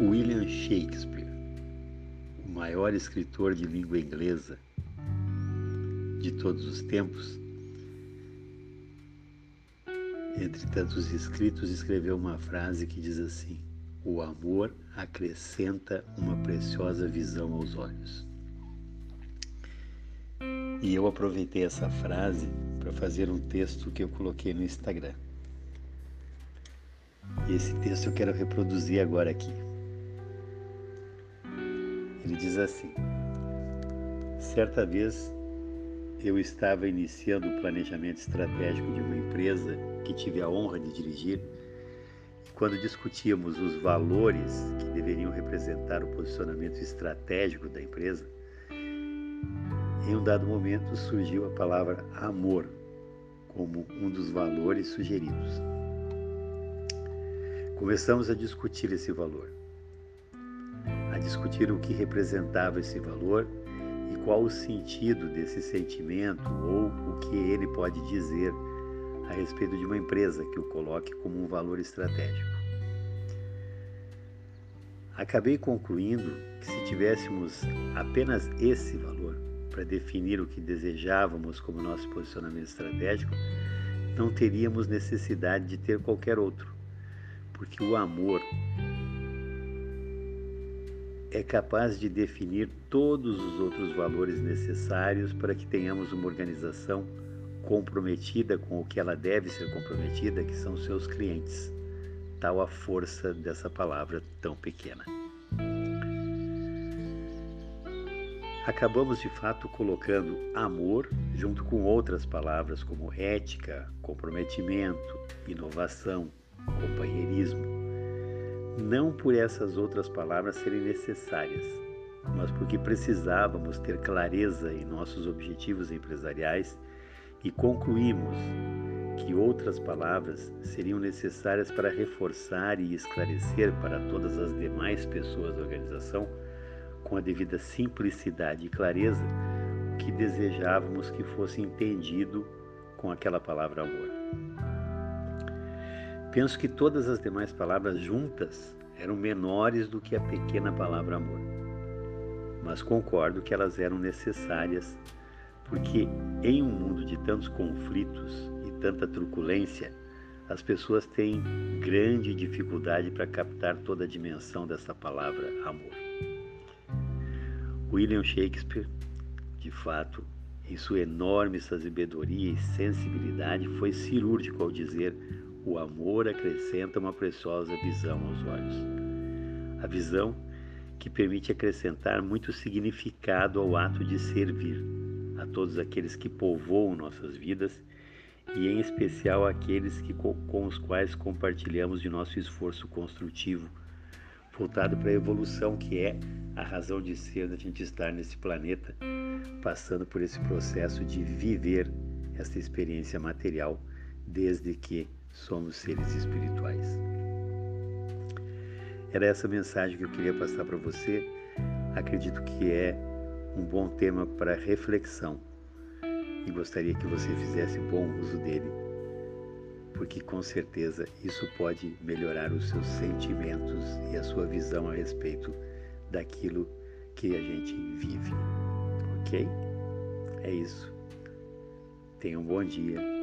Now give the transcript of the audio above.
William Shakespeare, o maior escritor de língua inglesa de todos os tempos, entre tantos escritos, escreveu uma frase que diz assim: O amor acrescenta uma preciosa visão aos olhos. E eu aproveitei essa frase para fazer um texto que eu coloquei no Instagram. E esse texto eu quero reproduzir agora aqui. Ele diz assim: Certa vez eu estava iniciando o planejamento estratégico de uma empresa que tive a honra de dirigir. E quando discutíamos os valores que deveriam representar o posicionamento estratégico da empresa, em um dado momento surgiu a palavra amor como um dos valores sugeridos. Começamos a discutir esse valor, a discutir o que representava esse valor e qual o sentido desse sentimento ou o que ele pode dizer a respeito de uma empresa que o coloque como um valor estratégico. Acabei concluindo que se tivéssemos apenas esse valor para definir o que desejávamos como nosso posicionamento estratégico, não teríamos necessidade de ter qualquer outro porque o amor é capaz de definir todos os outros valores necessários para que tenhamos uma organização comprometida com o que ela deve ser comprometida, que são seus clientes. Tal a força dessa palavra tão pequena. Acabamos de fato colocando amor junto com outras palavras como ética, comprometimento, inovação, companheirismo, não por essas outras palavras serem necessárias, mas porque precisávamos ter clareza em nossos objetivos empresariais e concluímos que outras palavras seriam necessárias para reforçar e esclarecer para todas as demais pessoas da organização, com a devida simplicidade e clareza, o que desejávamos que fosse entendido com aquela palavra amor. Penso que todas as demais palavras juntas eram menores do que a pequena palavra amor. Mas concordo que elas eram necessárias, porque em um mundo de tantos conflitos e tanta truculência, as pessoas têm grande dificuldade para captar toda a dimensão dessa palavra amor. William Shakespeare, de fato, em sua enorme sabedoria e sensibilidade, foi cirúrgico ao dizer o amor acrescenta uma preciosa visão aos olhos. A visão que permite acrescentar muito significado ao ato de servir a todos aqueles que povoam nossas vidas e, em especial, aqueles que, com os quais compartilhamos de nosso esforço construtivo, voltado para a evolução, que é a razão de ser da gente estar nesse planeta, passando por esse processo de viver esta experiência material, desde que somos seres espirituais. Era essa mensagem que eu queria passar para você. Acredito que é um bom tema para reflexão e gostaria que você fizesse bom uso dele, porque com certeza isso pode melhorar os seus sentimentos e a sua visão a respeito daquilo que a gente vive. Ok? É isso. Tenha um bom dia.